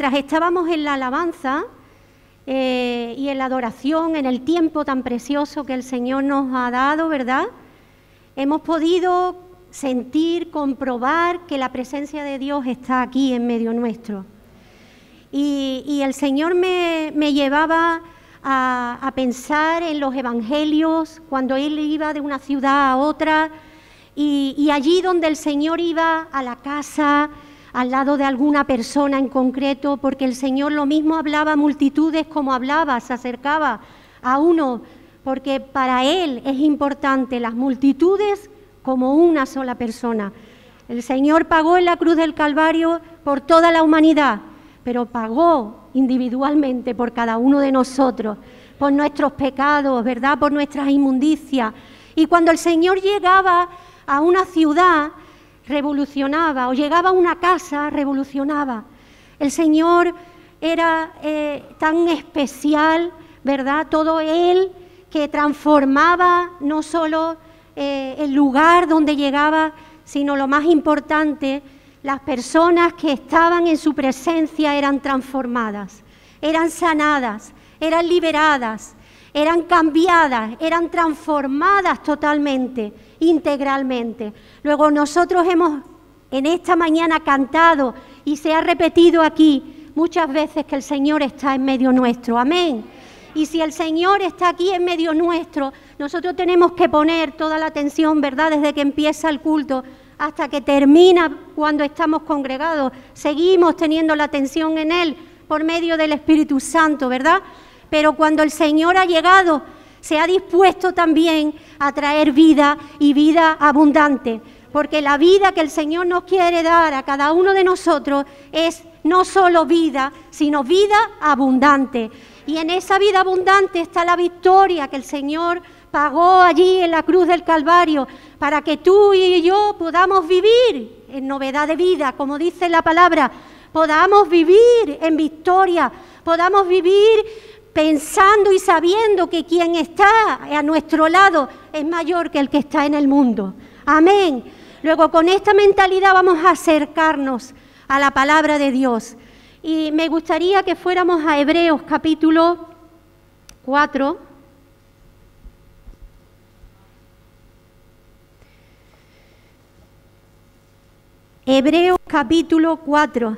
Mientras estábamos en la alabanza eh, y en la adoración, en el tiempo tan precioso que el Señor nos ha dado, ¿verdad? Hemos podido sentir, comprobar que la presencia de Dios está aquí en medio nuestro. Y, el Señor me, llevaba a, pensar en los evangelios, cuando Él iba de una ciudad a otra, y, allí donde el Señor iba a la casa, al lado de alguna persona en concreto, porque el Señor lo mismo hablaba a multitudes como hablaba, se acercaba a uno, porque para Él es importante las multitudes como una sola persona. El Señor pagó en la cruz del Calvario por toda la humanidad pero pagó individualmente por cada uno de nosotros, por nuestros pecados, ¿verdad? Por nuestras inmundicias. Y cuando el Señor llegaba a una ciudad, revolucionaba, o llegaba a una casa, revolucionaba. El Señor era eh, tan especial, ¿verdad? Todo Él que transformaba no solo eh, el lugar donde llegaba, sino lo más importante, las personas que estaban en su presencia eran transformadas, eran sanadas, eran liberadas, eran cambiadas, eran transformadas totalmente, integralmente. Luego nosotros hemos en esta mañana cantado y se ha repetido aquí muchas veces que el Señor está en medio nuestro. Amén. Y si el Señor está aquí en medio nuestro, nosotros tenemos que poner toda la atención, ¿verdad? Desde que empieza el culto hasta que termina cuando estamos congregados. Seguimos teniendo la atención en Él por medio del Espíritu Santo, ¿verdad? Pero cuando el Señor ha llegado, se ha dispuesto también a traer vida y vida abundante. Porque la vida que el Señor nos quiere dar a cada uno de nosotros es no solo vida, sino vida abundante. Y en esa vida abundante está la victoria que el Señor pagó allí en la cruz del Calvario para que tú y yo podamos vivir en novedad de vida, como dice la palabra, podamos vivir en victoria, podamos vivir pensando y sabiendo que quien está a nuestro lado es mayor que el que está en el mundo. Amén. Luego con esta mentalidad vamos a acercarnos a la palabra de Dios. Y me gustaría que fuéramos a Hebreos capítulo 4. Hebreos capítulo 4.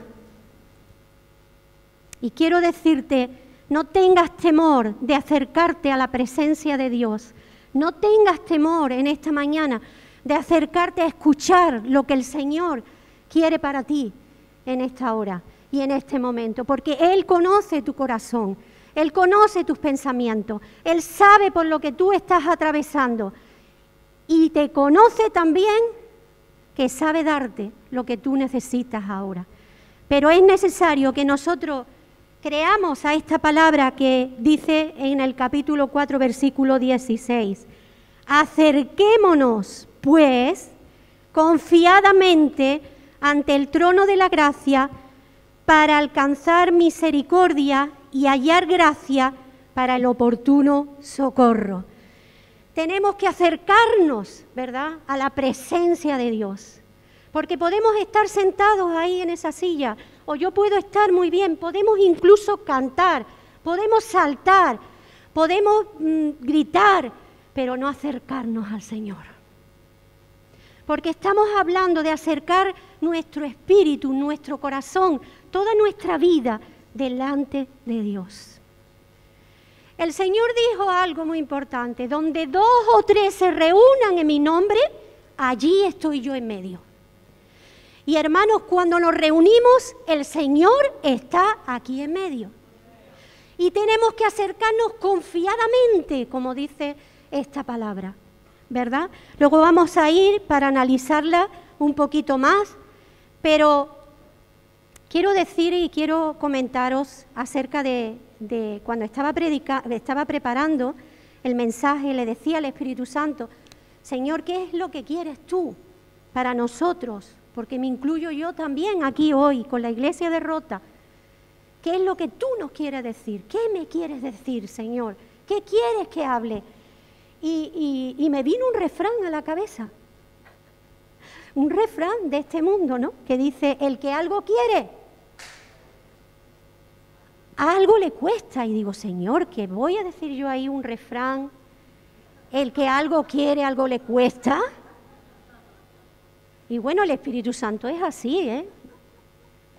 Y quiero decirte, no tengas temor de acercarte a la presencia de Dios. No tengas temor en esta mañana de acercarte a escuchar lo que el Señor quiere para ti en esta hora y en este momento, porque Él conoce tu corazón, Él conoce tus pensamientos, Él sabe por lo que tú estás atravesando y te conoce también que sabe darte lo que tú necesitas ahora. Pero es necesario que nosotros creamos a esta palabra que dice en el capítulo 4, versículo 16. Acerquémonos, pues, confiadamente ante el trono de la gracia para alcanzar misericordia y hallar gracia para el oportuno socorro. Tenemos que acercarnos, ¿verdad?, a la presencia de Dios. Porque podemos estar sentados ahí en esa silla, o yo puedo estar muy bien, podemos incluso cantar, podemos saltar, podemos mm, gritar, pero no acercarnos al Señor. Porque estamos hablando de acercar nuestro espíritu, nuestro corazón, toda nuestra vida delante de Dios. El Señor dijo algo muy importante, donde dos o tres se reúnan en mi nombre, allí estoy yo en medio. Y hermanos, cuando nos reunimos, el Señor está aquí en medio. Y tenemos que acercarnos confiadamente, como dice esta palabra, ¿verdad? Luego vamos a ir para analizarla un poquito más, pero quiero decir y quiero comentaros acerca de, cuando estaba, estaba preparando el mensaje, le decía al Espíritu Santo, Señor, ¿qué es lo que quieres tú para nosotros? Porque me incluyo yo también aquí hoy con la iglesia derrota. ¿Qué es lo que tú nos quieres decir? ¿Qué me quieres decir, Señor? ¿Qué quieres que hable? Y, me vino un refrán a la cabeza, un refrán de este mundo, ¿no? Que dice, el que algo quiere, algo le cuesta. Y digo, Señor, que voy a decir yo ahí un refrán, el que algo quiere, algo le cuesta. Y bueno, el Espíritu Santo es así, ¿eh?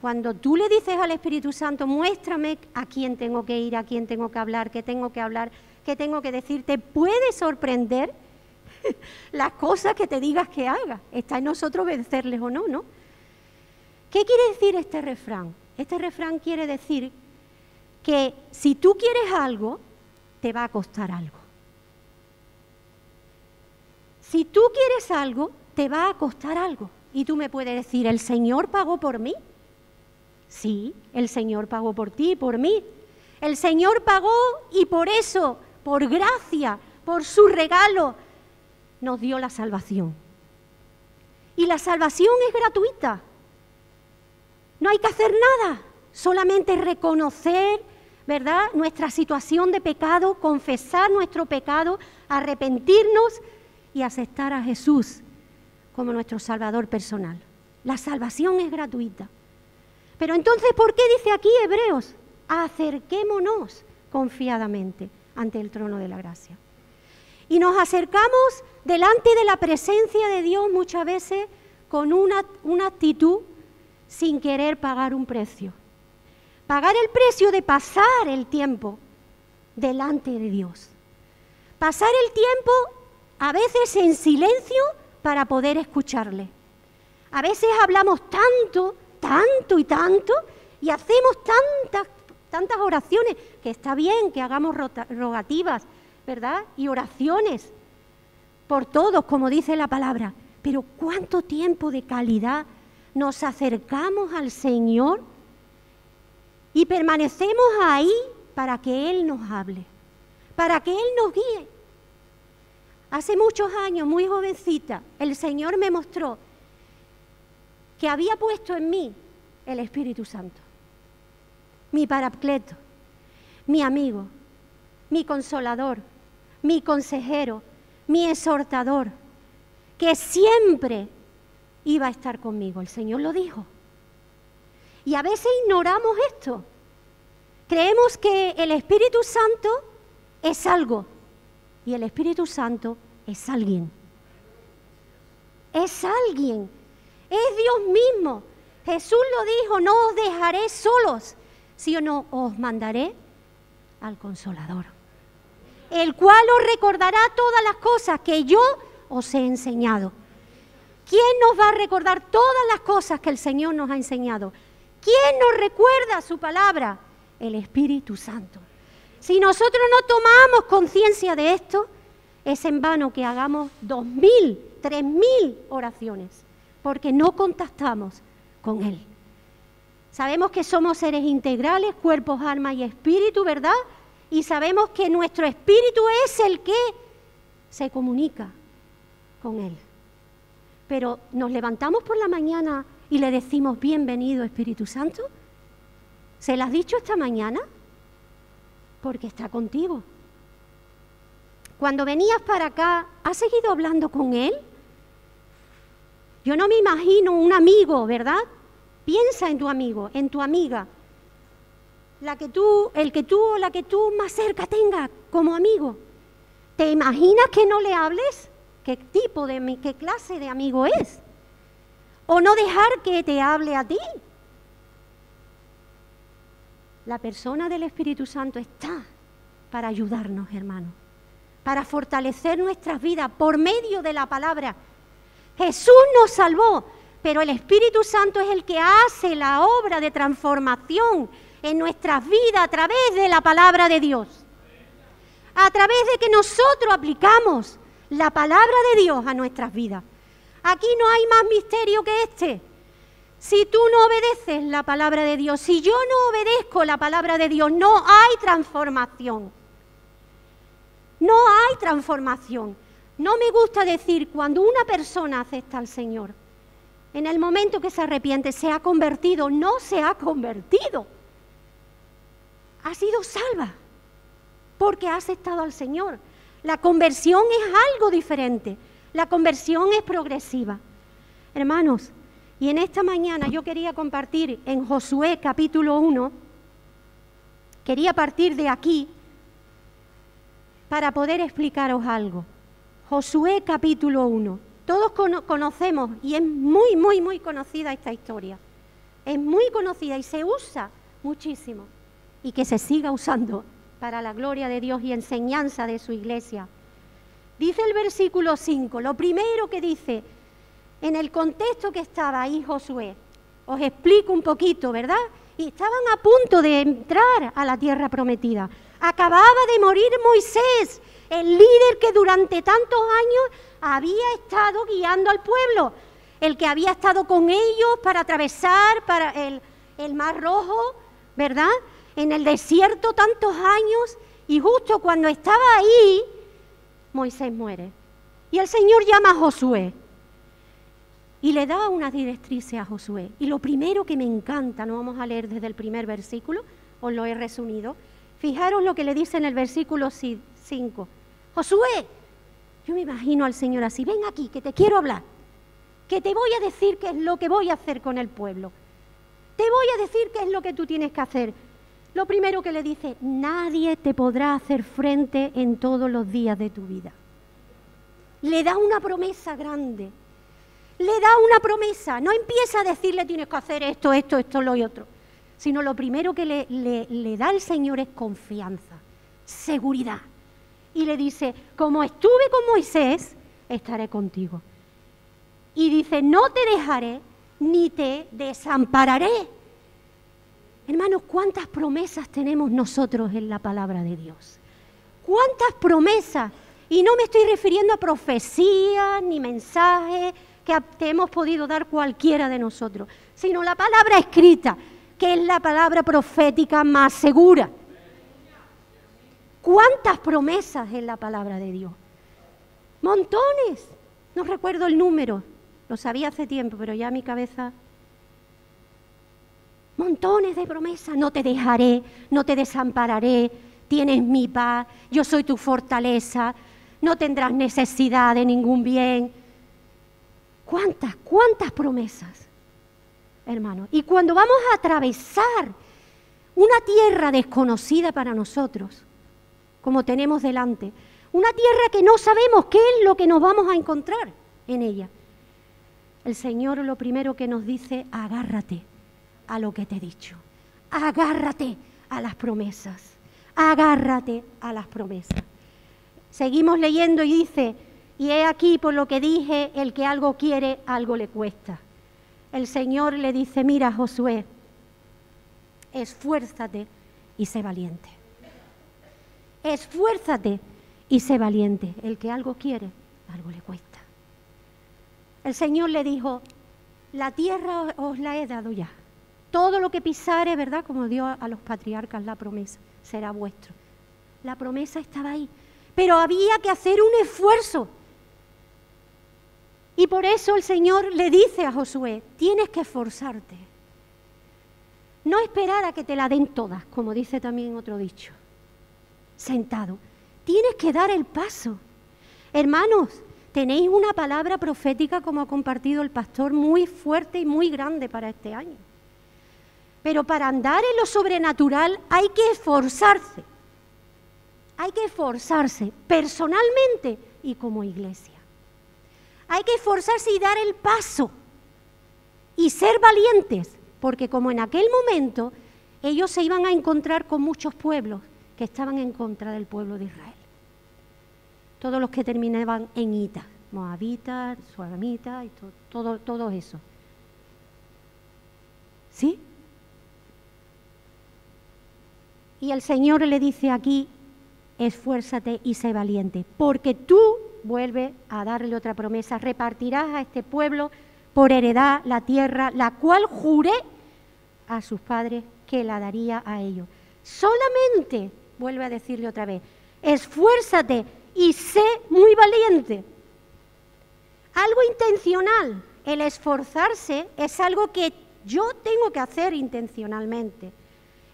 Cuando tú le dices al Espíritu Santo, muéstrame a quién tengo que ir, a quién tengo que hablar, qué tengo que hablar, qué tengo que decir, te puede sorprender las cosas que te digas que haga. Está en nosotros vencerles o no, ¿no? ¿Qué quiere decir este refrán? Este refrán quiere decir que si tú quieres algo, te va a costar algo. Si tú quieres algo, te va a costar algo. Y tú me puedes decir, ¿el Señor pagó por mí? Sí, el Señor pagó por ti por mí. El Señor pagó y por eso, por gracia, por su regalo, nos dio la salvación. Y la salvación es gratuita. No hay que hacer nada, solamente reconocer, ¿verdad?, nuestra situación de pecado, confesar nuestro pecado, arrepentirnos y aceptar a Jesús como nuestro Salvador personal. La salvación es gratuita. Pero entonces, ¿por qué dice aquí Hebreos? Acerquémonos confiadamente ante el trono de la gracia. Y nos acercamos delante de la presencia de Dios muchas veces con una, una actitud sin querer pagar un precio. Pagar el precio de pasar el tiempo delante de Dios. Pasar el tiempo a veces en silencio para poder escucharle. A veces hablamos tanto tanto y tanto y hacemos tantas, tantas oraciones, que está bien que hagamos rogativas, ¿verdad? Y oraciones por todos, como dice la palabra. Pero ¿cuánto tiempo de calidad nos acercamos al Señor y permanecemos ahí para que Él nos hable, para que Él nos guíe? Hace muchos años, muy jovencita, el Señor me mostró que había puesto en mí el Espíritu Santo, mi paracleto, mi amigo, mi consolador, mi consejero, mi exhortador, que siempre iba a estar conmigo. El Señor lo dijo. Y a veces ignoramos esto. Creemos que el Espíritu Santo es algo y el Espíritu Santo es alguien. Es alguien es Dios mismo. Jesús lo dijo, no os dejaré solos, si o no os mandaré al consolador, el cual os recordará todas las cosas que yo os he enseñado. ¿Quién nos va a recordar todas las cosas que el Señor nos ha enseñado? ¿Quién nos recuerda su palabra? El Espíritu Santo. Si nosotros no tomamos conciencia de esto, es en vano que hagamos dos mil, tres mil oraciones porque no contactamos con Él. Sabemos que somos seres integrales, cuerpos, alma y espíritu, ¿verdad? Y sabemos que nuestro espíritu es el que se comunica con Él. Pero nos levantamos por la mañana y le decimos, bienvenido Espíritu Santo. ¿Se lo has dicho esta mañana? Porque está contigo. Cuando venías para acá, ¿has seguido hablando con Él? Yo no me imagino un amigo, ¿verdad? Piensa en tu amigo, en tu amiga. La que tú, el que tú o la que tú más cerca tengas como amigo. ¿Te imaginas que no le hables? ¿Qué tipo de qué clase de amigo es? O no dejar que te hable a ti. La persona del Espíritu Santo está para ayudarnos, hermano, para fortalecer nuestras vidas por medio de la palabra Jesús nos salvó, pero el Espíritu Santo es el que hace la obra de transformación en nuestras vidas a través de la palabra de Dios. A través de que nosotros aplicamos la palabra de Dios a nuestras vidas. Aquí no hay más misterio que este. Si tú no obedeces la palabra de Dios, si yo no obedezco la palabra de Dios, no hay transformación. No hay transformación. No me gusta decir cuando una persona acepta al Señor, en el momento que se arrepiente, se ha convertido, no se ha convertido. Ha sido salva porque ha aceptado al Señor. La conversión es algo diferente. La conversión es progresiva. Hermanos, y en esta mañana yo quería compartir en Josué capítulo 1, quería partir de aquí para poder explicaros algo. Josué capítulo 1. Todos conocemos y es muy, muy, muy conocida esta historia. Es muy conocida y se usa muchísimo. Y que se siga usando para la gloria de Dios y enseñanza de su iglesia. Dice el versículo 5, lo primero que dice, en el contexto que estaba ahí Josué, os explico un poquito, ¿verdad? Y estaban a punto de entrar a la tierra prometida. Acababa de morir Moisés, el líder que durante tantos años había estado guiando al pueblo, el que había estado con ellos para atravesar para el, el mar rojo, ¿verdad? En el desierto tantos años y justo cuando estaba ahí, Moisés muere. Y el Señor llama a Josué y le da unas directrices a Josué. Y lo primero que me encanta, no vamos a leer desde el primer versículo, os lo he resumido. Fijaros lo que le dice en el versículo 5. Josué, yo me imagino al Señor así, ven aquí, que te quiero hablar, que te voy a decir qué es lo que voy a hacer con el pueblo. Te voy a decir qué es lo que tú tienes que hacer. Lo primero que le dice, nadie te podrá hacer frente en todos los días de tu vida. Le da una promesa grande le da una promesa, no empieza a decirle tienes que hacer esto, esto, esto, lo y otro, sino lo primero que le, le da el Señor es confianza, seguridad. Y le dice, como estuve con Moisés, estaré contigo. Y dice, no te dejaré ni te desampararé. Hermanos, ¿cuántas promesas tenemos nosotros en la palabra de Dios? ¿Cuántas promesas? Y no me estoy refiriendo a profecías ni mensajes que te hemos podido dar cualquiera de nosotros, sino la palabra escrita, que es la palabra profética más segura. ¿Cuántas promesas en la palabra de Dios? Montones. No recuerdo el número, lo sabía hace tiempo, pero ya mi cabeza... Montones de promesas. No te dejaré, no te desampararé, tienes mi paz, yo soy tu fortaleza, no tendrás necesidad de ningún bien, ¿Cuántas, cuántas promesas, hermano? Y cuando vamos a atravesar una tierra desconocida para nosotros, como tenemos delante, una tierra que no sabemos qué es lo que nos vamos a encontrar en ella, el Señor lo primero que nos dice, agárrate a lo que te he dicho, agárrate a las promesas, agárrate a las promesas. Seguimos leyendo y dice, y he aquí por lo que dije, el que algo quiere, algo le cuesta. El Señor le dice, mira Josué, esfuérzate y sé valiente. Esfuérzate y sé valiente. El que algo quiere, algo le cuesta. El Señor le dijo, la tierra os la he dado ya. Todo lo que pisare, ¿verdad? Como dio a los patriarcas la promesa, será vuestro. La promesa estaba ahí. Pero había que hacer un esfuerzo. Y por eso el Señor le dice a Josué, tienes que esforzarte. No esperar a que te la den todas, como dice también otro dicho. Sentado. Tienes que dar el paso. Hermanos, tenéis una palabra profética, como ha compartido el pastor, muy fuerte y muy grande para este año. Pero para andar en lo sobrenatural hay que esforzarse. Hay que esforzarse personalmente y como iglesia. Hay que esforzarse y dar el paso y ser valientes, porque como en aquel momento ellos se iban a encontrar con muchos pueblos que estaban en contra del pueblo de Israel. Todos los que terminaban en Ita, Moabita, Suadamita y todo, todo, todo eso. ¿Sí? Y el Señor le dice aquí, esfuérzate y sé valiente, porque tú vuelve a darle otra promesa, repartirás a este pueblo por heredad la tierra, la cual juré a sus padres que la daría a ellos. Solamente, vuelve a decirle otra vez, esfuérzate y sé muy valiente. Algo intencional, el esforzarse es algo que yo tengo que hacer intencionalmente.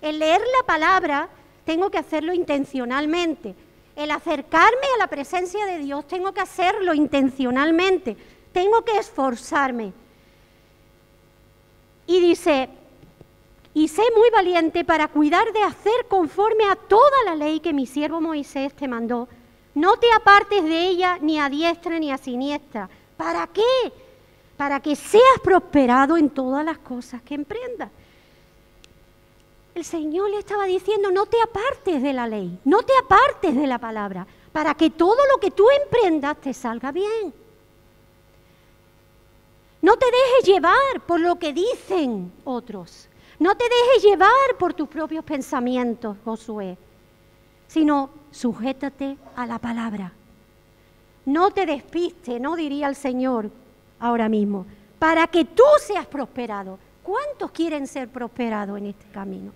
El leer la palabra tengo que hacerlo intencionalmente el acercarme a la presencia de Dios, tengo que hacerlo intencionalmente, tengo que esforzarme. Y dice, y sé muy valiente para cuidar de hacer conforme a toda la ley que mi siervo Moisés te mandó. No te apartes de ella ni a diestra ni a siniestra. ¿Para qué? Para que seas prosperado en todas las cosas que emprendas. El Señor le estaba diciendo, no te apartes de la ley, no te apartes de la palabra, para que todo lo que tú emprendas te salga bien. No te dejes llevar por lo que dicen otros. No te dejes llevar por tus propios pensamientos, Josué, sino sujétate a la palabra. No te despiste, no diría el Señor ahora mismo, para que tú seas prosperado. ¿Cuántos quieren ser prosperados en este camino?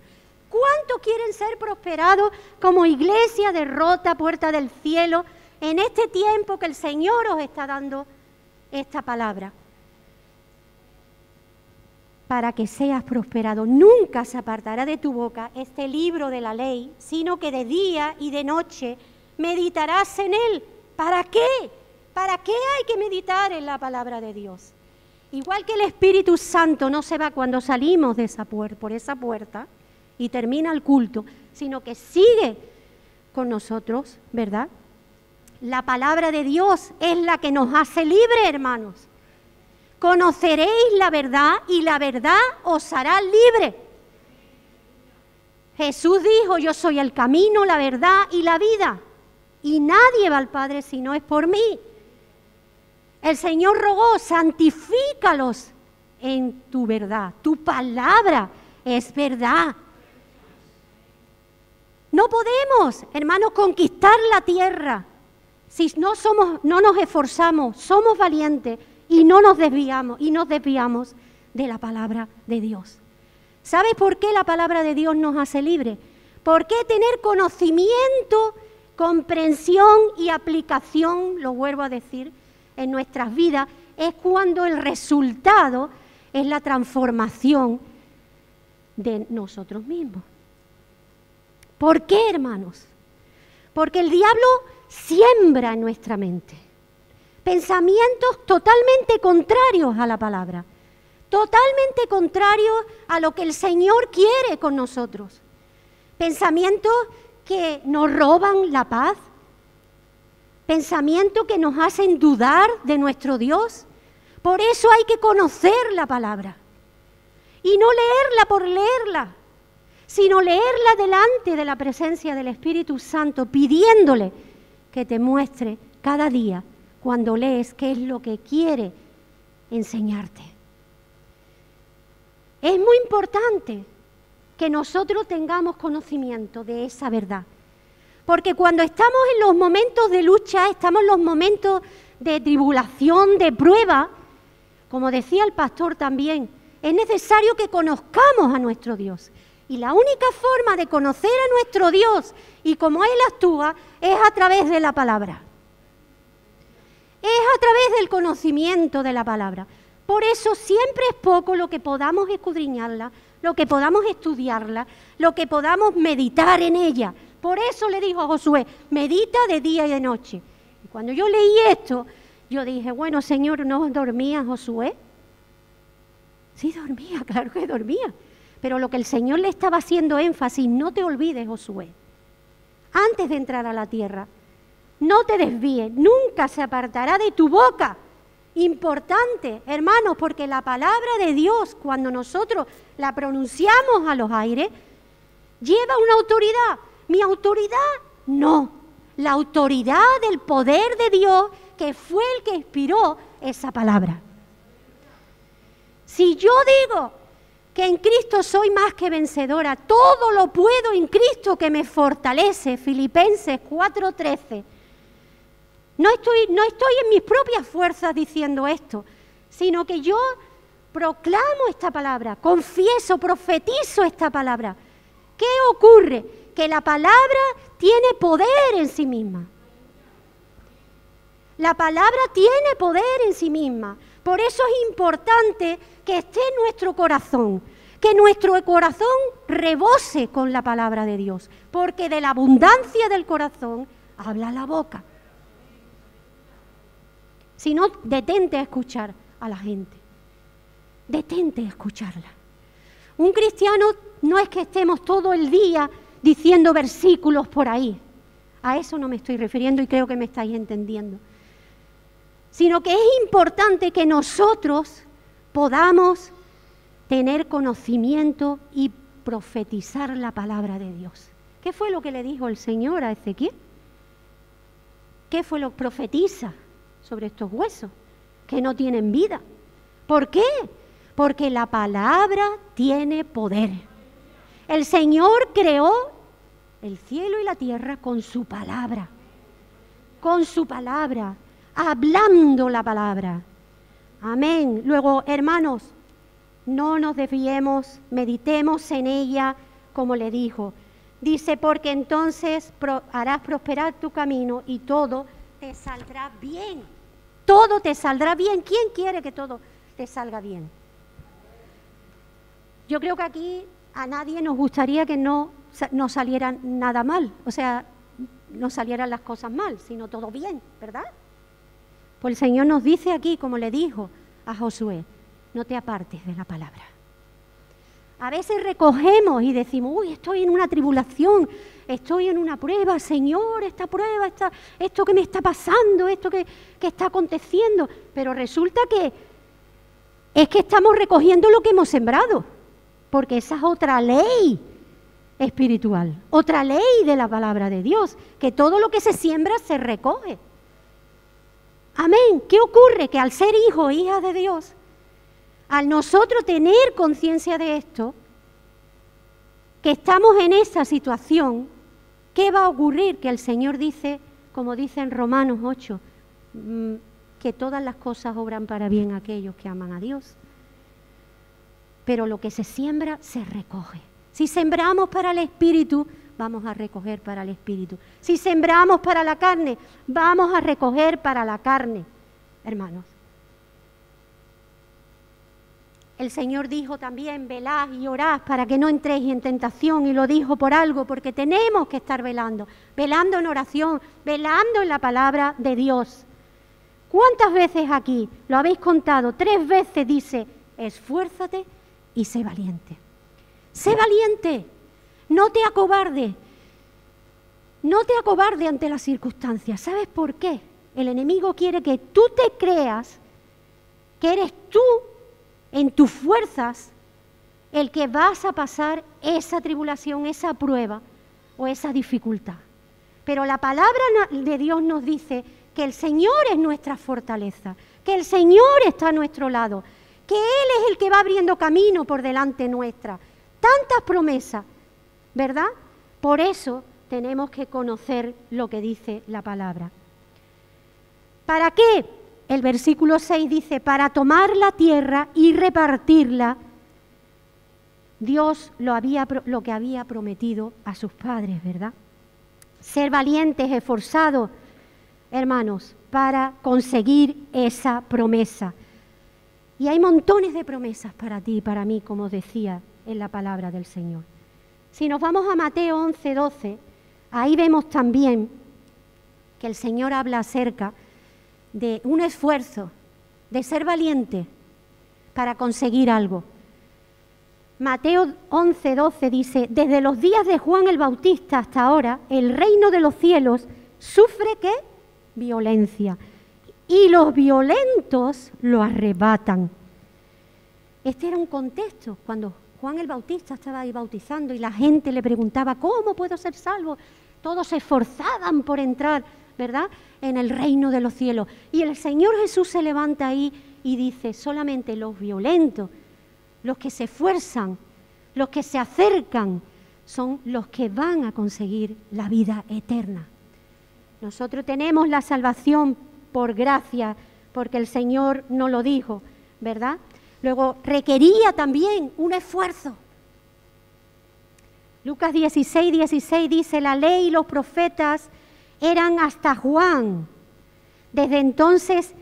¿Cuántos quieren ser prosperados como iglesia de rota, puerta del cielo, en este tiempo que el Señor os está dando esta palabra? para que seas prosperado. Nunca se apartará de tu boca este libro de la ley, sino que de día y de noche meditarás en él. ¿Para qué? ¿Para qué hay que meditar en la palabra de Dios? Igual que el Espíritu Santo no se va cuando salimos de esa puerta, por esa puerta y termina el culto, sino que sigue con nosotros, ¿verdad? La palabra de Dios es la que nos hace libres, hermanos. Conoceréis la verdad y la verdad os hará libre. Jesús dijo, yo soy el camino, la verdad y la vida. Y nadie va al Padre si no es por mí. El Señor rogó, santifícalos en tu verdad. Tu palabra es verdad. No podemos, hermanos, conquistar la tierra si no somos, no nos esforzamos, somos valientes y no nos desviamos y nos desviamos de la palabra de Dios. ¿Sabes por qué la palabra de Dios nos hace libre? Porque tener conocimiento, comprensión y aplicación, lo vuelvo a decir, en nuestras vidas, es cuando el resultado es la transformación de nosotros mismos. ¿Por qué, hermanos? Porque el diablo siembra en nuestra mente pensamientos totalmente contrarios a la palabra, totalmente contrarios a lo que el Señor quiere con nosotros. Pensamientos que nos roban la paz, pensamientos que nos hacen dudar de nuestro Dios. Por eso hay que conocer la palabra y no leerla por leerla, sino leerla delante de la presencia del Espíritu Santo, pidiéndole que te muestre cada día cuando lees qué es lo que quiere enseñarte. Es muy importante que nosotros tengamos conocimiento de esa verdad. Porque cuando estamos en los momentos de lucha, estamos en los momentos de tribulación, de prueba, como decía el pastor también, es necesario que conozcamos a nuestro Dios. Y la única forma de conocer a nuestro Dios y cómo Él actúa es a través de la palabra es a través del conocimiento de la palabra. Por eso siempre es poco lo que podamos escudriñarla, lo que podamos estudiarla, lo que podamos meditar en ella. Por eso le dijo a Josué, medita de día y de noche. Y cuando yo leí esto, yo dije, bueno, Señor, ¿no dormía Josué? Sí, dormía, claro que dormía. Pero lo que el Señor le estaba haciendo énfasis, no te olvides, Josué, antes de entrar a la tierra, no te desvíes, nunca se apartará de tu boca. Importante, hermanos, porque la palabra de Dios, cuando nosotros la pronunciamos a los aires, lleva una autoridad. Mi autoridad, no. La autoridad del poder de Dios, que fue el que inspiró esa palabra. Si yo digo que en Cristo soy más que vencedora, todo lo puedo en Cristo que me fortalece, Filipenses 4:13 no estoy, no estoy en mis propias fuerzas diciendo esto, sino que yo proclamo esta palabra, confieso, profetizo esta palabra. ¿Qué ocurre? Que la palabra tiene poder en sí misma. La palabra tiene poder en sí misma. Por eso es importante que esté en nuestro corazón, que nuestro corazón rebose con la palabra de Dios, porque de la abundancia del corazón habla la boca sino detente a escuchar a la gente. Detente a escucharla. Un cristiano no es que estemos todo el día diciendo versículos por ahí. A eso no me estoy refiriendo y creo que me estáis entendiendo. Sino que es importante que nosotros podamos tener conocimiento y profetizar la palabra de Dios. ¿Qué fue lo que le dijo el Señor a Ezequiel? ¿Qué fue lo que profetiza sobre estos huesos que no tienen vida? ¿Por qué? Porque la palabra tiene poder. El Señor creó el cielo y la tierra con su palabra, con su palabra, hablando la palabra. Amén. Luego, hermanos, no nos desviemos, meditemos en ella como le dijo. Dice, porque entonces harás prosperar tu camino y todo te saldrá bien. Todo te saldrá bien. ¿Quién quiere que todo te salga bien? Yo creo que aquí a nadie nos gustaría que no, no saliera nada mal, o sea, no salieran las cosas mal, sino todo bien, ¿verdad? Pues el Señor nos dice aquí, como le dijo a Josué, no te apartes de la palabra. A veces recogemos y decimos, uy, estoy en una tribulación, estoy en una prueba, Señor, esta prueba, esta, esto que me está pasando, esto que, que está aconteciendo. Pero resulta que es que estamos recogiendo lo que hemos sembrado, porque esa es otra ley espiritual, otra ley de la palabra de Dios, que todo lo que se siembra se recoge. Amén. ¿Qué ocurre? Que al ser hijo o hija de Dios, al nosotros tener conciencia de esto, que estamos en esa situación, ¿qué va a ocurrir? Que el Señor dice, como dice en Romanos 8, mm, que todas las cosas obran para bien aquellos que aman a Dios. Pero lo que se siembra se recoge. Si sembramos para el Espíritu, vamos a recoger para el Espíritu. Si sembramos para la carne, vamos a recoger para la carne, hermanos. El Señor dijo también, velad y orad para que no entréis en tentación, y lo dijo por algo, porque tenemos que estar velando, velando en oración, velando en la palabra de Dios. ¿Cuántas veces aquí, lo habéis contado, tres veces dice, esfuérzate y sé valiente? Sé valiente, no te acobarde, no te acobarde ante las circunstancias. ¿Sabes por qué? El enemigo quiere que tú te creas que eres tú en tus fuerzas el que vas a pasar esa tribulación, esa prueba o esa dificultad. Pero la palabra de Dios nos dice que el Señor es nuestra fortaleza, que el Señor está a nuestro lado, que Él es el que va abriendo camino por delante nuestra. Tantas promesas, ¿verdad? Por eso tenemos que conocer lo que dice la palabra. ¿Para qué? El versículo 6 dice, para tomar la tierra y repartirla, Dios lo, había, lo que había prometido a sus padres, ¿verdad? Ser valientes, esforzados, hermanos, para conseguir esa promesa. Y hay montones de promesas para ti y para mí, como decía en la palabra del Señor. Si nos vamos a Mateo 11, 12, ahí vemos también que el Señor habla acerca de un esfuerzo, de ser valiente para conseguir algo. Mateo 11, 12 dice, desde los días de Juan el Bautista hasta ahora, el reino de los cielos sufre qué? Violencia. Y los violentos lo arrebatan. Este era un contexto cuando Juan el Bautista estaba ahí bautizando y la gente le preguntaba, ¿cómo puedo ser salvo? Todos se esforzaban por entrar ¿verdad? En el reino de los cielos. Y el Señor Jesús se levanta ahí y dice, solamente los violentos, los que se esfuerzan, los que se acercan, son los que van a conseguir la vida eterna. Nosotros tenemos la salvación por gracia, porque el Señor no lo dijo, ¿verdad? Luego requería también un esfuerzo. Lucas 16, 16 dice, la ley y los profetas eran hasta Juan. Desde entonces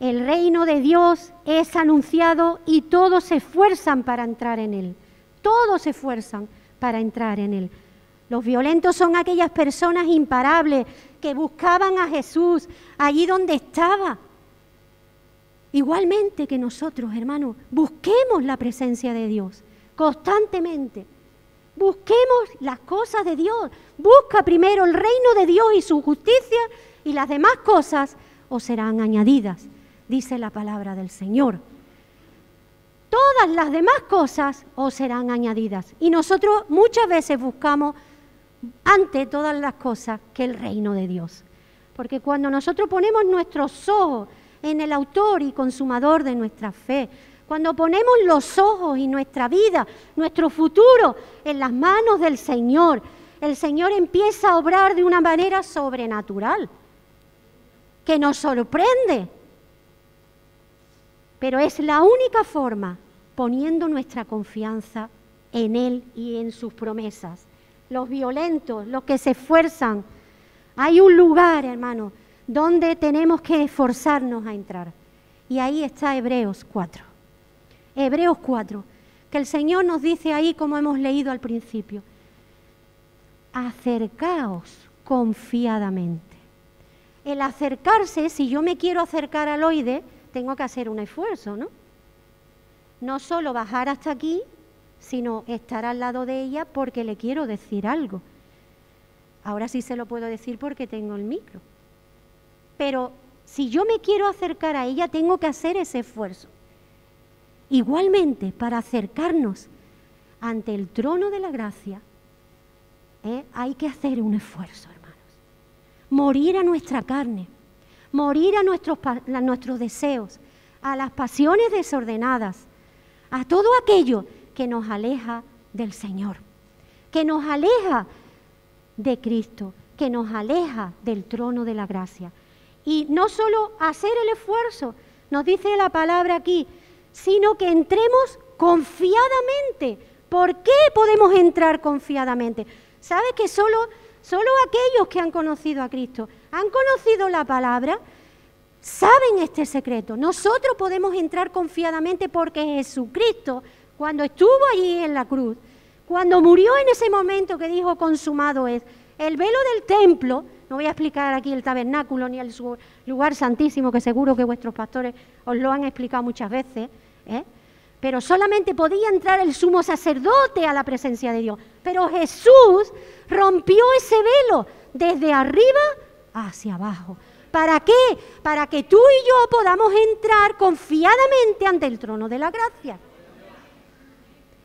el reino de Dios es anunciado y todos se esfuerzan para entrar en él. Todos se esfuerzan para entrar en él. Los violentos son aquellas personas imparables que buscaban a Jesús allí donde estaba. Igualmente que nosotros, hermanos, busquemos la presencia de Dios. constantemente. Busquemos las cosas de Dios. Busca primero el reino de Dios y su justicia y las demás cosas os serán añadidas, dice la palabra del Señor. Todas las demás cosas os serán añadidas. Y nosotros muchas veces buscamos ante todas las cosas que el reino de Dios. Porque cuando nosotros ponemos nuestros ojos en el autor y consumador de nuestra fe, cuando ponemos los ojos y nuestra vida, nuestro futuro en las manos del Señor, el Señor empieza a obrar de una manera sobrenatural, que nos sorprende. Pero es la única forma poniendo nuestra confianza en Él y en sus promesas. Los violentos, los que se esfuerzan, hay un lugar, hermano, donde tenemos que esforzarnos a entrar. Y ahí está Hebreos 4. Hebreos 4, que el Señor nos dice ahí, como hemos leído al principio, acercaos confiadamente. El acercarse, si yo me quiero acercar al oide, tengo que hacer un esfuerzo, ¿no? No solo bajar hasta aquí, sino estar al lado de ella porque le quiero decir algo. Ahora sí se lo puedo decir porque tengo el micro. Pero si yo me quiero acercar a ella, tengo que hacer ese esfuerzo. Igualmente, para acercarnos ante el trono de la gracia, ¿eh? hay que hacer un esfuerzo, hermanos. Morir a nuestra carne, morir a nuestros, a nuestros deseos, a las pasiones desordenadas, a todo aquello que nos aleja del Señor, que nos aleja de Cristo, que nos aleja del trono de la gracia. Y no solo hacer el esfuerzo, nos dice la palabra aquí, sino que entremos confiadamente. ¿Por qué podemos entrar confiadamente? ¿Sabe que solo, solo aquellos que han conocido a Cristo, han conocido la palabra, saben este secreto? Nosotros podemos entrar confiadamente porque Jesucristo, cuando estuvo allí en la cruz, cuando murió en ese momento que dijo consumado es, el velo del templo, no voy a explicar aquí el tabernáculo ni el lugar santísimo, que seguro que vuestros pastores os lo han explicado muchas veces, ¿eh? pero solamente podía entrar el sumo sacerdote a la presencia de Dios. Pero Jesús rompió ese velo desde arriba hacia abajo. ¿Para qué? Para que tú y yo podamos entrar confiadamente ante el trono de la gracia.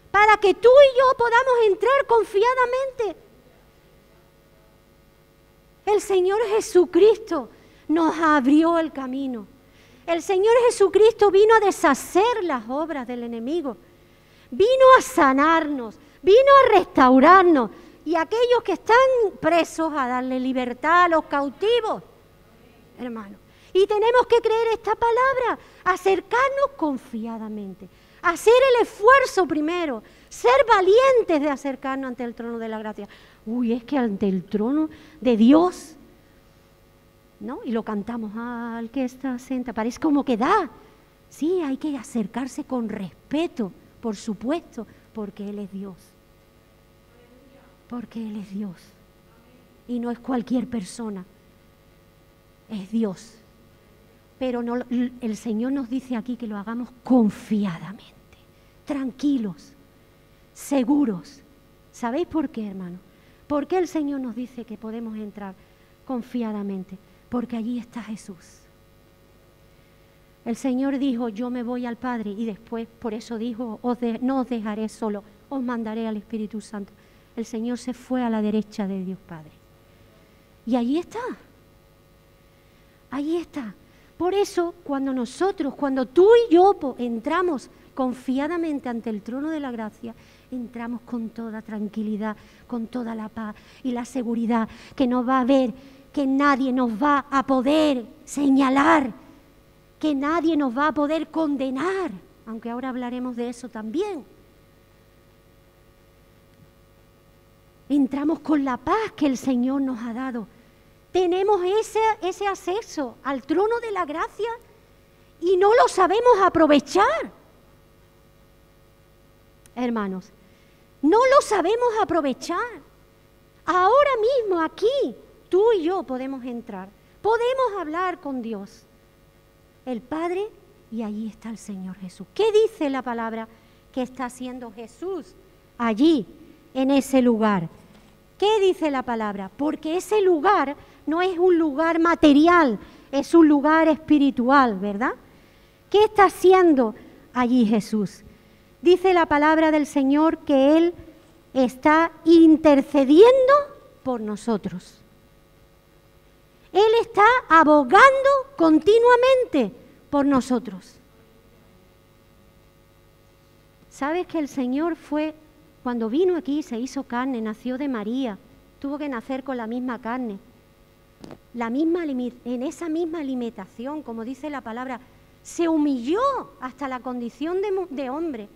Para que tú y yo podamos entrar confiadamente el Señor Jesucristo nos abrió el camino. El Señor Jesucristo vino a deshacer las obras del enemigo. Vino a sanarnos, vino a restaurarnos. Y aquellos que están presos a darle libertad a los cautivos, hermano. Y tenemos que creer esta palabra, acercarnos confiadamente, hacer el esfuerzo primero, ser valientes de acercarnos ante el trono de la gracia. Uy, es que ante el trono de Dios, ¿no? Y lo cantamos, al que está sentado, parece como que da. Sí, hay que acercarse con respeto, por supuesto, porque Él es Dios. Porque Él es Dios. Y no es cualquier persona, es Dios. Pero el Señor nos dice aquí que lo hagamos confiadamente, tranquilos, seguros. ¿Sabéis por qué, hermano? ¿Por qué el Señor nos dice que podemos entrar confiadamente? Porque allí está Jesús. El Señor dijo, yo me voy al Padre y después por eso dijo, no os dejaré solo, os mandaré al Espíritu Santo. El Señor se fue a la derecha de Dios Padre. Y allí está. Allí está. Por eso, cuando nosotros, cuando tú y yo entramos confiadamente ante el trono de la gracia, entramos con toda tranquilidad, con toda la paz y la seguridad que no va a haber, que nadie nos va a poder señalar, que nadie nos va a poder condenar, aunque ahora hablaremos de eso también. Entramos con la paz que el Señor nos ha dado. Tenemos ese, ese acceso al trono de la gracia y no lo sabemos aprovechar. Hermanos, no lo sabemos aprovechar. Ahora mismo aquí, tú y yo podemos entrar. Podemos hablar con Dios, el Padre, y allí está el Señor Jesús. ¿Qué dice la palabra? que está haciendo Jesús allí, en ese lugar. ¿Qué dice la palabra? Porque ese lugar no es un lugar material, es un lugar espiritual, ¿verdad? ¿Qué está haciendo allí Jesús? Dice la palabra del Señor que Él está intercediendo por nosotros. Él está abogando continuamente por nosotros. ¿Sabes que el Señor fue, cuando vino aquí, se hizo carne, nació de María, tuvo que nacer con la misma carne, la misma en esa misma limitación, como dice la palabra, se humilló hasta la condición de, de hombre.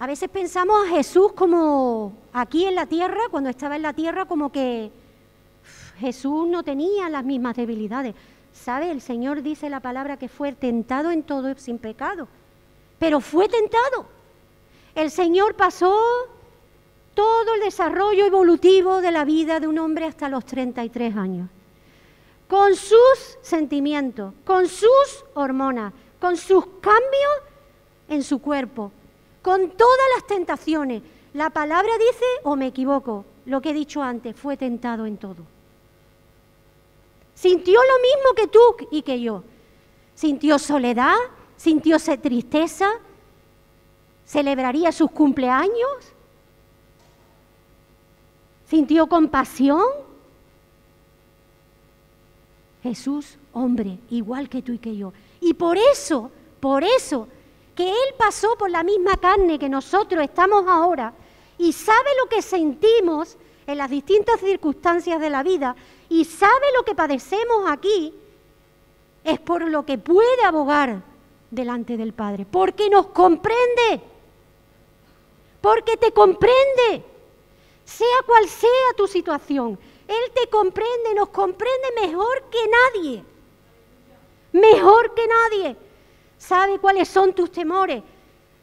A veces pensamos a Jesús como aquí en la tierra, cuando estaba en la tierra, como que Jesús no tenía las mismas debilidades. ¿Sabe? El Señor dice la palabra que fue tentado en todo sin pecado pero fue tentado. El Señor pasó todo el desarrollo evolutivo de la vida de un hombre hasta los 33 años, con sus sentimientos, con sus hormonas, con sus cambios en su cuerpo, con todas las tentaciones. La palabra dice, o me equivoco, lo que he dicho antes, fue tentado en todo. Sintió lo mismo que tú y que yo. Sintió soledad, sintióse tristeza, celebraría sus cumpleaños, sintió compasión. Jesús, hombre, igual que tú y que yo. Y por eso, por eso, que Él pasó por la misma carne que nosotros estamos ahora y sabe lo que sentimos en las distintas circunstancias de la vida y sabe lo que padecemos aquí, es por lo que puede abogar delante del Padre, porque nos comprende, porque te comprende, sea cual sea tu situación. Él te comprende, nos comprende mejor que nadie, mejor que nadie. Sabe cuáles son tus temores,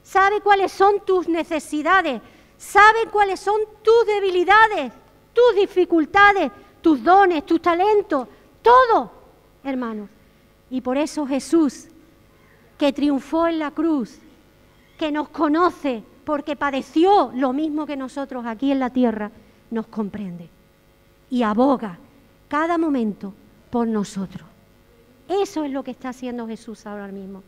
sabe cuáles son tus necesidades, sabe cuáles son tus debilidades, tus dificultades, tus dones, tus talentos, todo, hermanos. Y por eso Jesús que triunfó en la cruz, que nos conoce porque padeció lo mismo que nosotros aquí en la tierra, nos comprende y aboga cada momento por nosotros. Eso es lo que está haciendo Jesús ahora mismo.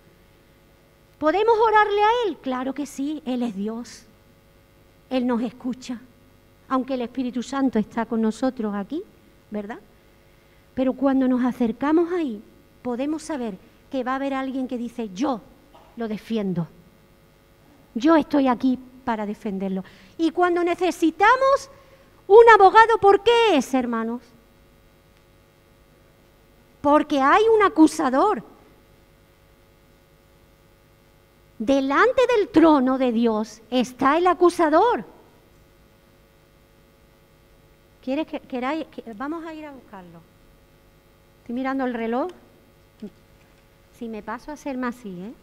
¿Podemos orarle a Él? Claro que sí, Él es Dios. Él nos escucha, aunque el Espíritu Santo está con nosotros aquí, ¿verdad? Pero cuando nos acercamos ahí, podemos saber que va a haber alguien que dice, yo lo defiendo. Yo estoy aquí para defenderlo. Y cuando necesitamos un abogado, ¿por qué es, hermanos? Porque hay un acusador. Delante del trono de Dios está el acusador. ¿Quieres que, queráis? vamos a ir a buscarlo. Estoy mirando el reloj. Si me paso a ser más así, ¿eh?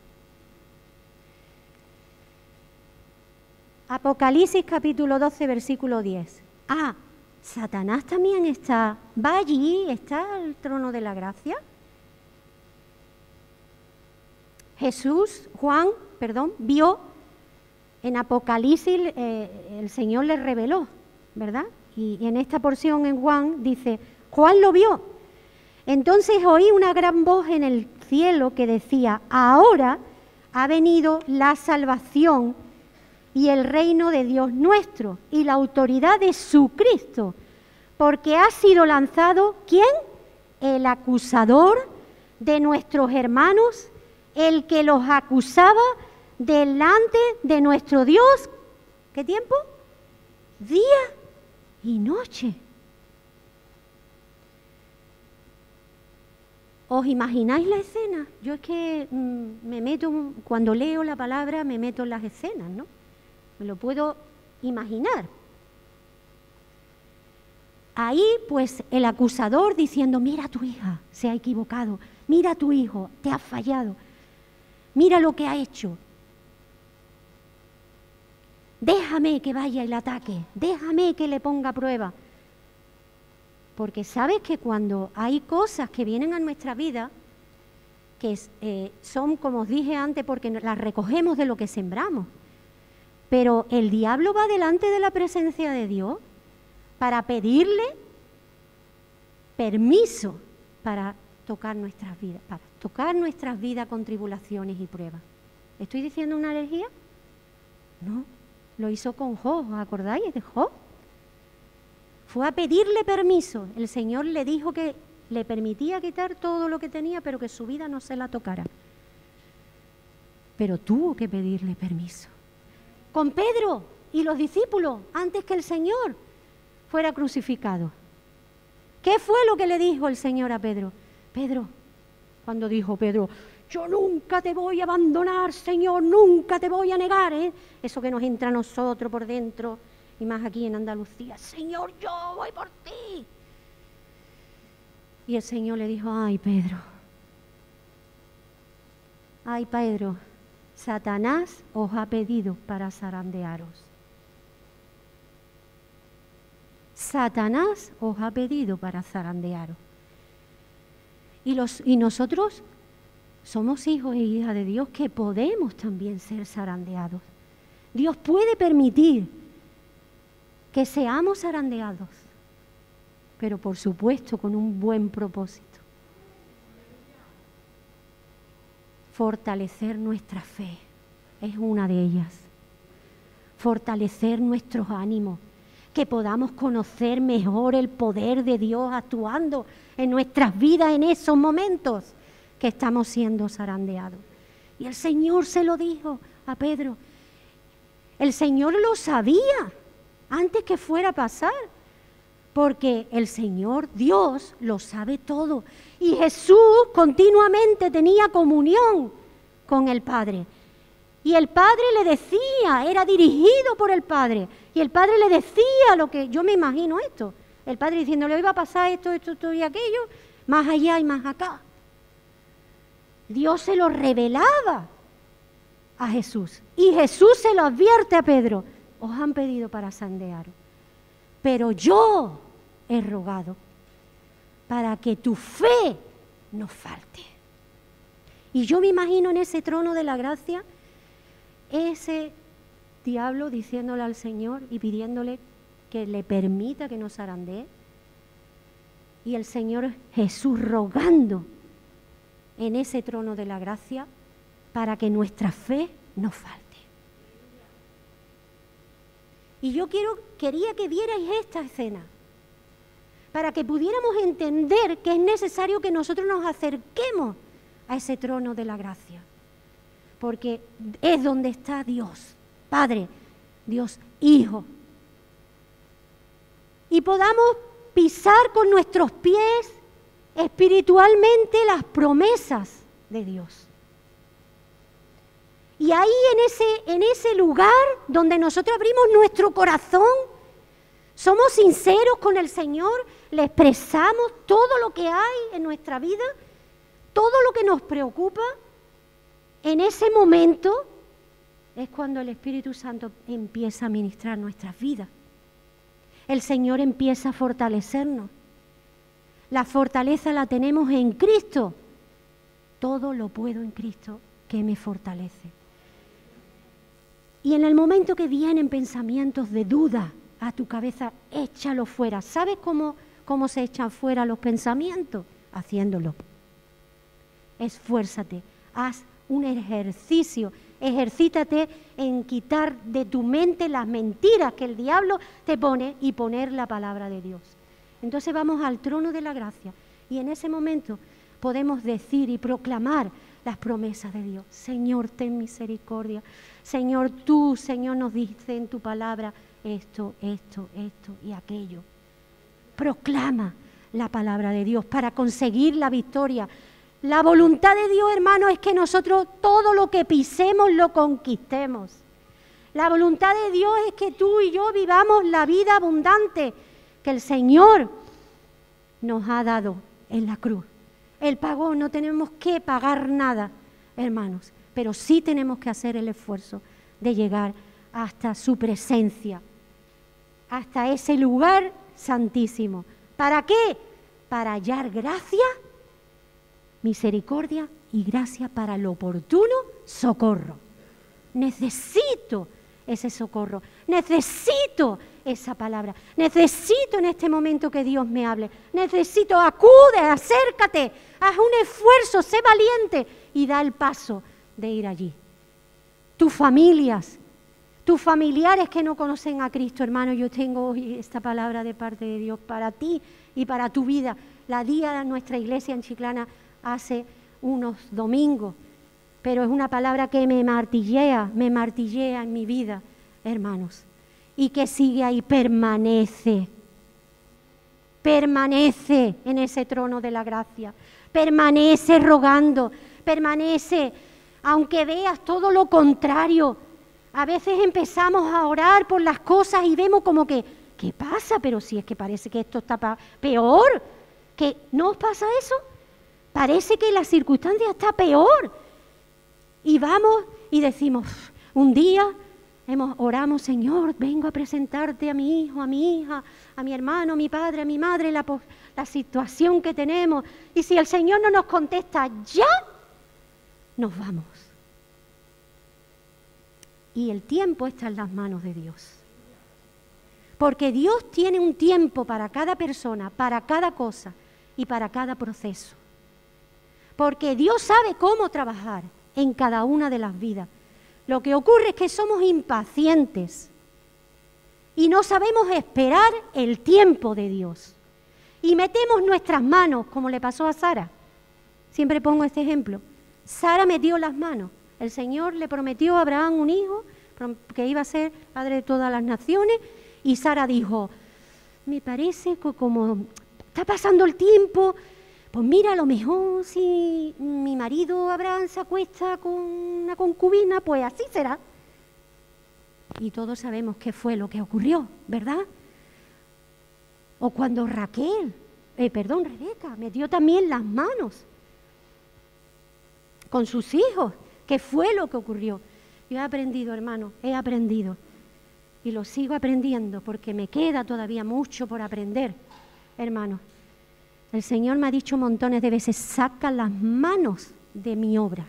Apocalipsis capítulo 12, versículo 10. Ah, Satanás también está, va allí, está el trono de la gracia. Jesús, Juan, perdón, vio en Apocalipsis, eh, el Señor le reveló, ¿verdad? Y, y en esta porción en Juan dice, Juan lo vio. Entonces oí una gran voz en el cielo que decía, ahora ha venido la salvación y el reino de Dios nuestro y la autoridad de su Cristo, porque ha sido lanzado, ¿quién? El acusador de nuestros hermanos, el que los acusaba delante de nuestro Dios. ¿Qué tiempo? Día y noche. ¿Os imagináis la escena? Yo es que mm, me meto, cuando leo la palabra, me meto en las escenas, ¿no? Me lo puedo imaginar. Ahí, pues, el acusador diciendo, mira tu hija, se ha equivocado, mira a tu hijo, te ha fallado, mira lo que ha hecho. Déjame que vaya el ataque, déjame que le ponga prueba. Porque sabes que cuando hay cosas que vienen a nuestra vida, que eh, son, como os dije antes, porque las recogemos de lo que sembramos. Pero el diablo va delante de la presencia de Dios para pedirle permiso para tocar nuestras vidas, para tocar nuestras vidas con tribulaciones y pruebas. ¿Estoy diciendo una herejía? No, lo hizo con Job, ¿acordáis de Job? Fue a pedirle permiso. El Señor le dijo que le permitía quitar todo lo que tenía, pero que su vida no se la tocara. Pero tuvo que pedirle permiso. Con Pedro y los discípulos, antes que el Señor fuera crucificado. ¿Qué fue lo que le dijo el Señor a Pedro? Pedro, cuando dijo Pedro, yo nunca te voy a abandonar, Señor, nunca te voy a negar, ¿eh? Eso que nos entra a nosotros por dentro, y más aquí en Andalucía, Señor, yo voy por ti. Y el Señor le dijo, ay Pedro, ay Pedro, Satanás os ha pedido para zarandearos. Satanás os ha pedido para zarandearos. Y, los, y nosotros somos hijos e hijas de Dios que podemos también ser zarandeados. Dios puede permitir que seamos zarandeados pero por supuesto con un buen propósito. Fortalecer nuestra fe es una de ellas. Fortalecer nuestros ánimos, que podamos conocer mejor el poder de Dios actuando en nuestras vidas en esos momentos que estamos siendo zarandeados. Y el Señor se lo dijo a Pedro. El Señor lo sabía antes que fuera a pasar porque el Señor Dios lo sabe todo. Y Jesús continuamente tenía comunión con el Padre. Y el Padre le decía, era dirigido por el Padre. Y el Padre le decía lo que yo me imagino esto. El Padre diciéndole, hoy va a pasar esto, esto, esto y aquello, más allá y más acá. Dios se lo revelaba a Jesús. Y Jesús se lo advierte a Pedro. Os han pedido para sandear. Pero yo he rogado para que tu fe no falte. Y yo me imagino en ese trono de la gracia ese diablo diciéndole al Señor y pidiéndole que le permita que nos arandee. Y el Señor Jesús rogando en ese trono de la gracia para que nuestra fe no falte. Y yo quería que vierais esta escena para que pudiéramos entender que es necesario que nosotros nos acerquemos a ese trono de la gracia. Porque es donde está Dios, Padre, Dios Hijo. Y podamos pisar con nuestros pies espiritualmente las promesas de Dios. Y ahí en ese, en ese lugar donde nosotros abrimos nuestro corazón, somos sinceros con el Señor, le expresamos todo lo que hay en nuestra vida, todo lo que nos preocupa, en ese momento es cuando el Espíritu Santo empieza a ministrar nuestras vidas. El Señor empieza a fortalecernos. La fortaleza la tenemos en Cristo. Todo lo puedo en Cristo que me fortalece. Y en el momento que vienen pensamientos de duda a tu cabeza, échalo fuera. ¿Sabes cómo ¿Cómo se echan fuera los pensamientos? Haciéndolo. Esfuérzate, haz un ejercicio, ejercítate en quitar de tu mente las mentiras que el diablo te pone y poner la palabra de Dios. Entonces vamos al trono de la gracia y en ese momento podemos decir y proclamar las promesas de Dios. Señor, ten misericordia. Señor, tú, Señor, nos dice en tu palabra esto, esto, esto y aquello proclama la palabra de Dios para conseguir la victoria. La voluntad de Dios, hermano, es que nosotros todo lo que pisemos lo conquistemos. La voluntad de Dios es que tú y yo vivamos la vida abundante que el Señor nos ha dado en la cruz. El pago no tenemos que pagar nada, hermanos, pero sí tenemos que hacer el esfuerzo de llegar hasta su presencia, hasta ese lugar santísimo. ¿Para qué? Para hallar gracia, misericordia y gracia para el oportuno socorro. Necesito ese socorro. Necesito esa palabra. Necesito en este momento que Dios me hable. Necesito, acude, acércate, haz un esfuerzo, sé valiente y da el paso de ir allí. Tus familias, tus familiares que no conocen a Cristo, hermano, yo tengo hoy esta palabra de parte de Dios para ti y para tu vida. La día de nuestra iglesia en Chiclana hace unos domingos pero es una palabra que me martillea, me martillea en mi vida, hermanos, y que sigue ahí, permanece, permanece en ese trono de la gracia, permanece rogando, permanece, aunque veas todo lo contrario. A veces empezamos a orar por las cosas y vemos como que, ¿qué pasa? Pero si es que parece que esto está peor, que no os pasa eso, parece que la circunstancia está peor. Y vamos y decimos, un día hemos, oramos, Señor, vengo a presentarte a mi hijo, a mi hija, a mi hermano, a mi padre, a mi madre, la, la situación que tenemos. Y si el Señor no nos contesta ya, nos vamos. Y el tiempo está en las manos de Dios. Porque Dios tiene un tiempo para cada persona, para cada cosa y para cada proceso. Porque Dios sabe cómo trabajar en cada una de las vidas. Lo que ocurre es que somos impacientes y no sabemos esperar el tiempo de Dios. Y metemos nuestras manos, como le pasó a Sara. Siempre pongo este ejemplo. Sara metió las manos. El Señor le prometió a Abraham un hijo que iba a ser padre de todas las naciones. Y Sara dijo, me parece que como está pasando el tiempo, pues mira, a lo mejor si mi marido Abraham se acuesta con una concubina, pues así será. Y todos sabemos qué fue lo que ocurrió, ¿verdad? O cuando Raquel, eh, perdón, Rebeca, metió también las manos con sus hijos, ¿qué fue lo que ocurrió? Yo he aprendido, hermano, he aprendido. Y lo sigo aprendiendo porque me queda todavía mucho por aprender, hermano. El Señor me ha dicho montones de veces, saca las manos de mi obra.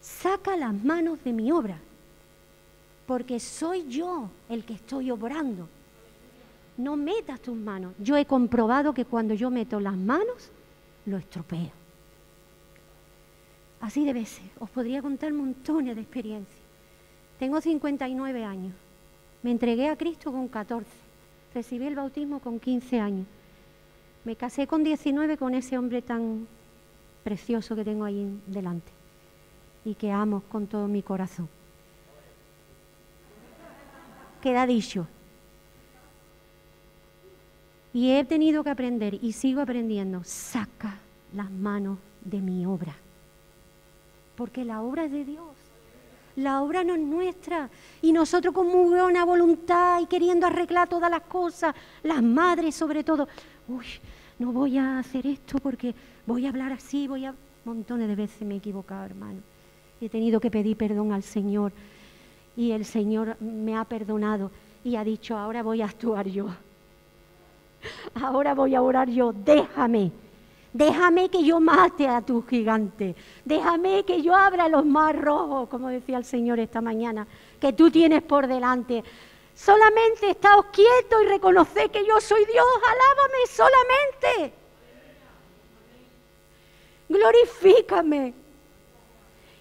Saca las manos de mi obra. Porque soy yo el que estoy obrando. No metas tus manos. Yo he comprobado que cuando yo meto las manos, lo estropeo. Así debe ser. Os podría contar montones de experiencias. Tengo 59 años. Me entregué a Cristo con 14 recibí el bautismo con 15 años. Me casé con 19 con ese hombre tan precioso que tengo ahí delante y que amo con todo mi corazón. Queda dicho. Y he tenido que aprender y sigo aprendiendo. Saca las manos de mi obra. Porque la obra es de Dios. La obra no es nuestra. Y nosotros con muy buena voluntad y queriendo arreglar todas las cosas, las madres sobre todo, uy, no voy a hacer esto porque voy a hablar así, voy a... Montones de veces me he equivocado, hermano. He tenido que pedir perdón al Señor y el Señor me ha perdonado y ha dicho, ahora voy a actuar yo. Ahora voy a orar yo, déjame Déjame que yo mate a tu gigante. Déjame que yo abra los más rojos, como decía el Señor esta mañana, que tú tienes por delante. Solamente estáos quietos y reconoced que yo soy Dios. Alábame solamente. Glorifícame.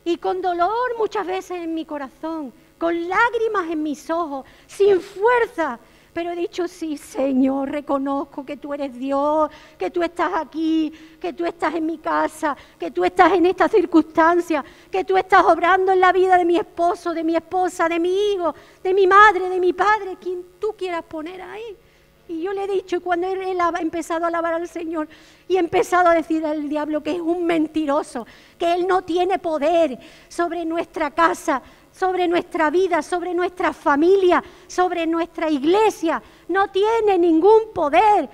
Y con dolor muchas veces en mi corazón, con lágrimas en mis ojos, sin fuerza, pero he dicho, sí, Señor, reconozco que tú eres Dios, que tú estás aquí, que tú estás en mi casa, que tú estás en esta circunstancia, que tú estás obrando en la vida de mi esposo, de mi esposa, de mi hijo, de mi madre, de mi padre, quien tú quieras poner ahí. Y yo le he dicho, y cuando él, ha empezado a alabar al Señor y he empezado a decir al diablo que es un mentiroso, que él no tiene poder sobre nuestra casa, sobre nuestra vida, sobre nuestra familia, sobre nuestra iglesia. No tiene ningún poder.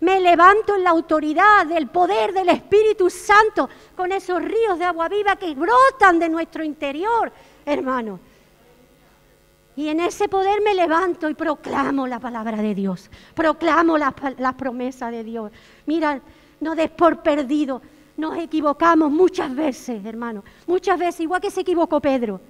Me levanto en la autoridad del poder del Espíritu Santo con esos ríos de agua viva que brotan de nuestro interior, hermano. Y en ese poder me levanto y proclamo la palabra de Dios, proclamo las la promesas de Dios. Mira, no des por perdido nos equivocamos muchas veces, hermano, muchas veces, igual que se equivocó Pedro.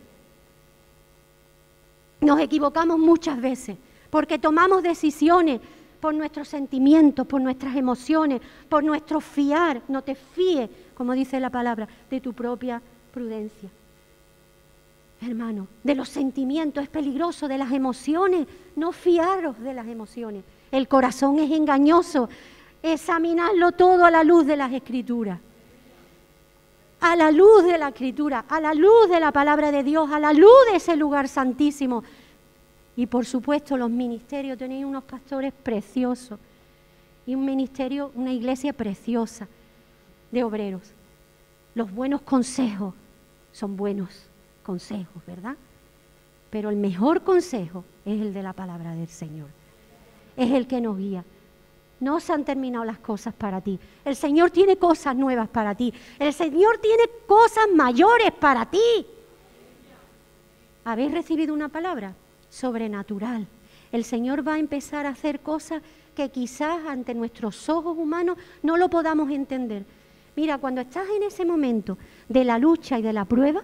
Nos equivocamos muchas veces porque tomamos decisiones por nuestros sentimientos, por nuestras emociones, por nuestro fiar. No te fíes, como dice la palabra, de tu propia prudencia. Hermano, de los sentimientos es peligroso, de las emociones, no fiaros de las emociones. El corazón es engañoso. Examinarlo todo a la luz de las escrituras. A la luz de la escritura, a la luz de la palabra de Dios, a la luz de ese lugar santísimo. Y por supuesto los ministerios, tenéis unos pastores preciosos. Y un ministerio, una iglesia preciosa de obreros. Los buenos consejos son buenos consejos, ¿verdad? Pero el mejor consejo es el de la palabra del Señor es el que nos guía. No se han terminado las cosas para ti. El Señor tiene cosas nuevas para ti. El Señor tiene cosas mayores para ti. ¿Habéis recibido una palabra? Sobrenatural. El Señor va a empezar a hacer cosas que quizás ante nuestros ojos humanos no lo podamos entender. Mira, cuando estás en ese momento de la lucha y de la prueba,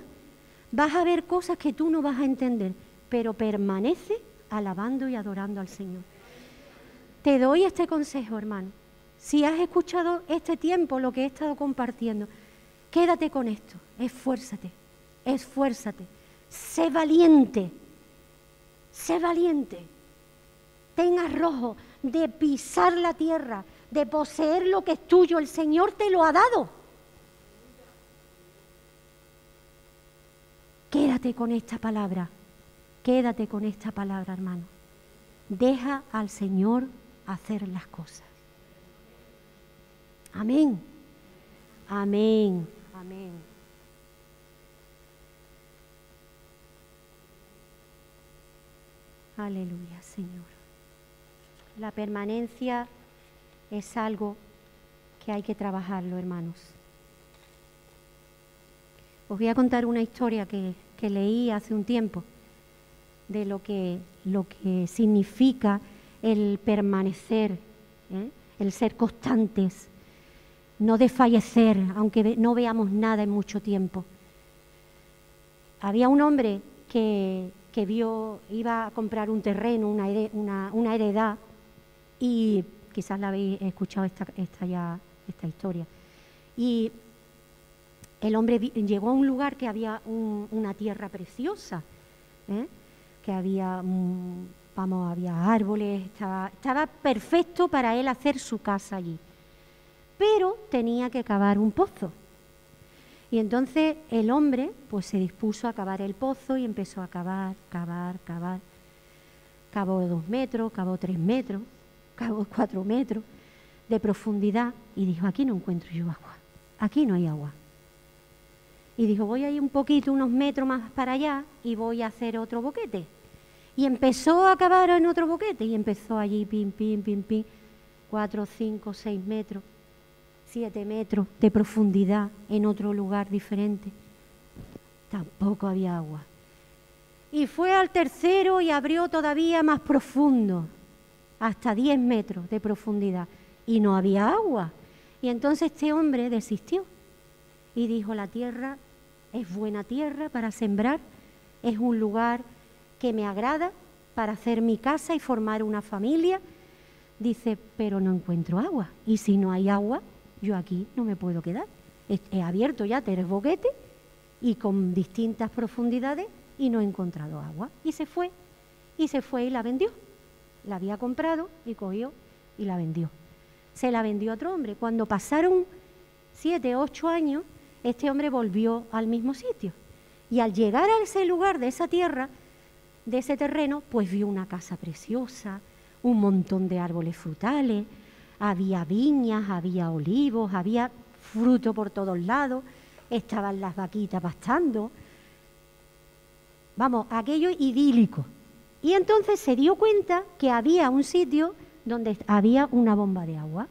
vas a ver cosas que tú no vas a entender, pero permanece alabando y adorando al Señor. Te doy este consejo, hermano. Si has escuchado este tiempo lo que he estado compartiendo, quédate con esto, esfuérzate, esfuérzate, sé valiente, sé valiente. Ten arrojo de pisar la tierra, de poseer lo que es tuyo, el Señor te lo ha dado. Quédate con esta palabra, quédate con esta palabra, hermano. Deja al Señor hacer las cosas. Amén. Amén. Amén. Aleluya, Señor. La permanencia es algo que hay que trabajarlo, hermanos. Os voy a contar una historia que, leí hace un tiempo de lo que, lo que significa el permanecer, ¿eh? el ser constantes, no desfallecer, aunque no veamos nada en mucho tiempo. Había un hombre que, vio, iba a comprar un terreno, una, heredad, y quizás la habéis escuchado esta, esta, ya, esta historia. Y el hombre llegó a un lugar que había una tierra preciosa, ¿eh? que había vamos, había árboles, estaba, estaba perfecto para él hacer su casa allí. Pero tenía que cavar un pozo. Y entonces el hombre pues se dispuso a cavar el pozo y empezó a cavar, cavar, cavar. Cavó dos metros, cavó tres metros, cavó cuatro metros de profundidad y dijo, aquí no encuentro yo agua, aquí no hay agua. Y dijo, voy a ir un poquito, unos metros más para allá y voy a hacer otro boquete. Y empezó a cavar en otro boquete y empezó allí, pim, pim, pim, pim, cuatro, cinco, seis metros, siete metros de profundidad en otro lugar diferente. Tampoco había agua. Y fue al tercero y abrió todavía más profundo, hasta diez metros de profundidad. Y no había agua. Y entonces este hombre desistió y dijo, la tierra es buena tierra para sembrar, es un lugar que me agrada para hacer mi casa y formar una familia. Dice, pero no encuentro agua. Y si no hay agua, yo aquí no me puedo quedar. He abierto ya tres boquetes y con distintas profundidades y no he encontrado agua. Y se fue, y se fue y la vendió. La había comprado y cogió y la vendió. Se la vendió a otro hombre. Cuando pasaron siete, ocho años, este hombre volvió al mismo sitio. Y al llegar a ese lugar de esa tierra, de ese terreno, pues vio una casa preciosa, un montón de árboles frutales, había viñas, había olivos, había fruto por todos lados, estaban las vaquitas pastando. Vamos, aquello idílico. Y entonces se dio cuenta que había un sitio donde había una bomba de agua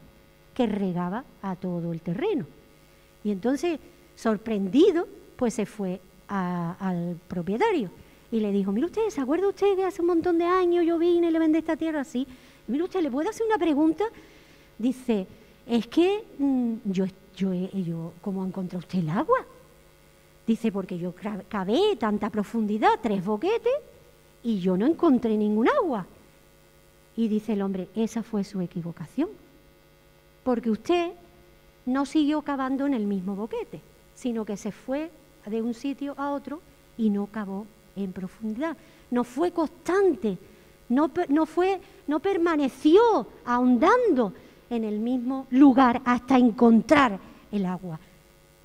que regaba a todo el terreno. Y entonces, sorprendido, pues se fue al propietario y le dijo, mire usted, ¿se acuerda usted que hace un montón de años yo vine y le vendí esta tierra así? Mire usted, ¿le puedo hacer una pregunta? Dice, es que mm, yo yo, yo, ¿cómo encontró usted el agua? Dice, porque yo cavé tanta profundidad, tres boquetes, y yo no encontré ningún agua. Y dice el hombre, esa fue su equivocación, porque usted no siguió cavando en el mismo boquete, sino que se fue de un sitio a otro y no cavó en profundidad. No fue constante, no, no, fue, no permaneció ahondando en el mismo lugar hasta encontrar el agua.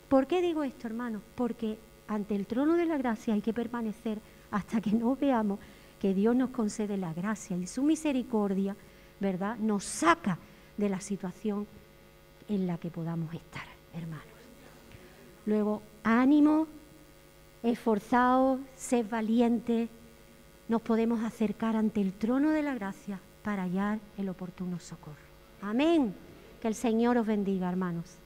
¿Por qué digo esto, hermanos? Porque ante el trono de la gracia hay que permanecer hasta que no veamos que Dios nos concede la gracia y su misericordia, ¿verdad? Nos saca de la situación en la que podamos estar, hermanos. Luego, ánimo, esforzados, sed valientes, nos podemos acercar ante el trono de la gracia para hallar el oportuno socorro. Amén. Que el Señor os bendiga, hermanos.